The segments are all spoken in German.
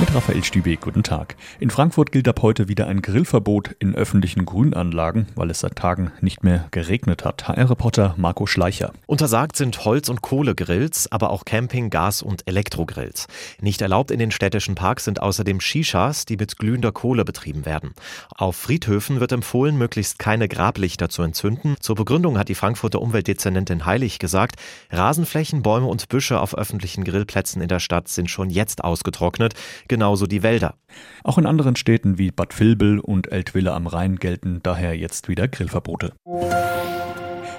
Mit Raphael Stübeck, guten Tag. In Frankfurt gilt ab heute wieder ein Grillverbot in öffentlichen Grünanlagen, weil es seit Tagen nicht mehr geregnet hat. HR-Reporter Marco Schleicher. Untersagt sind Holz- und Kohlegrills, aber auch Camping-, Gas- und Elektrogrills. Nicht erlaubt in den städtischen Parks sind außerdem Shishas, die mit glühender Kohle betrieben werden. Auf Friedhöfen wird empfohlen, möglichst keine Grablichter zu entzünden. Zur Begründung hat die Frankfurter Umweltdezernentin Heilig gesagt, Rasenflächen, Bäume und Büsche auf öffentlichen Grillplätzen in der Stadt sind schon jetzt ausgetrocknet genauso die Wälder. Auch in anderen Städten wie Bad Vilbel und Eltville am Rhein gelten daher jetzt wieder Grillverbote.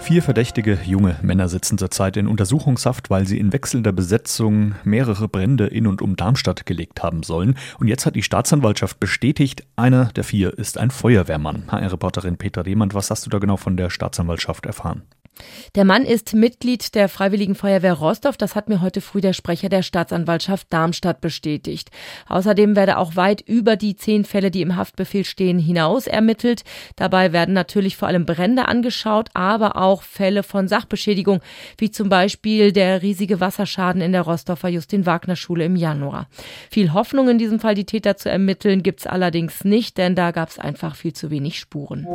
Vier verdächtige junge Männer sitzen zurzeit in Untersuchungshaft, weil sie in wechselnder Besetzung mehrere Brände in und um Darmstadt gelegt haben sollen. Und jetzt hat die Staatsanwaltschaft bestätigt, einer der vier ist ein Feuerwehrmann. HR-Reporterin Peter Rehmann, was hast du da genau von der Staatsanwaltschaft erfahren? Der Mann ist Mitglied der Freiwilligen Feuerwehr Rostov. Das hat mir heute früh der Sprecher der Staatsanwaltschaft Darmstadt bestätigt. Außerdem werde auch weit über die zehn Fälle, die im Haftbefehl stehen, hinaus ermittelt. Dabei werden natürlich vor allem Brände angeschaut, aber auch Fälle von Sachbeschädigung, wie zum Beispiel der riesige Wasserschaden in der Rostover Justin-Wagner-Schule im Januar. Viel Hoffnung in diesem Fall, die Täter zu ermitteln, gibt's allerdings nicht, denn da gab's einfach viel zu wenig Spuren.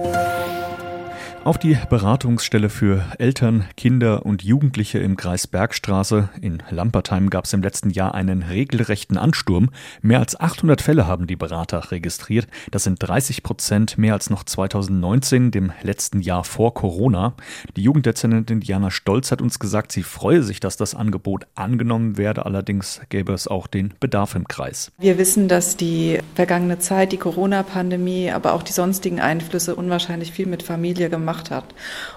Auf die Beratungsstelle für Eltern, Kinder und Jugendliche im Kreis Bergstraße in Lampertheim gab es im letzten Jahr einen regelrechten Ansturm. Mehr als 800 Fälle haben die Berater registriert. Das sind 30 Prozent mehr als noch 2019, dem letzten Jahr vor Corona. Die Jugenddezernentin Diana Stolz hat uns gesagt, sie freue sich, dass das Angebot angenommen werde. Allerdings gäbe es auch den Bedarf im Kreis. Wir wissen, dass die vergangene Zeit, die Corona-Pandemie, aber auch die sonstigen Einflüsse unwahrscheinlich viel mit Familie gemacht hat.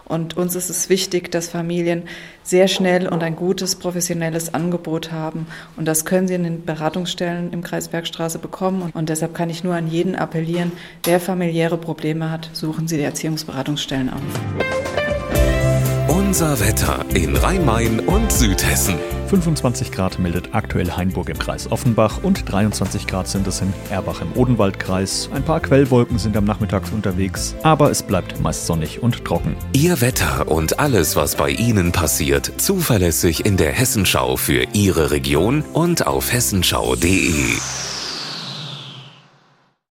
Und uns ist es wichtig, dass Familien sehr schnell und ein gutes professionelles Angebot haben. Und das können sie in den Beratungsstellen im Kreis Bergstraße bekommen. Und deshalb kann ich nur an jeden appellieren, wer familiäre Probleme hat, suchen Sie die Erziehungsberatungsstellen auf. Unser Wetter in Rhein-Main und Südhessen. 25 Grad meldet aktuell Hainburg im Kreis Offenbach und 23 Grad sind es in Erbach im Odenwaldkreis. Ein paar Quellwolken sind am Nachmittag unterwegs, aber es bleibt meist sonnig und trocken. Ihr Wetter und alles, was bei Ihnen passiert, zuverlässig in der Hessenschau für Ihre Region und auf hessenschau.de.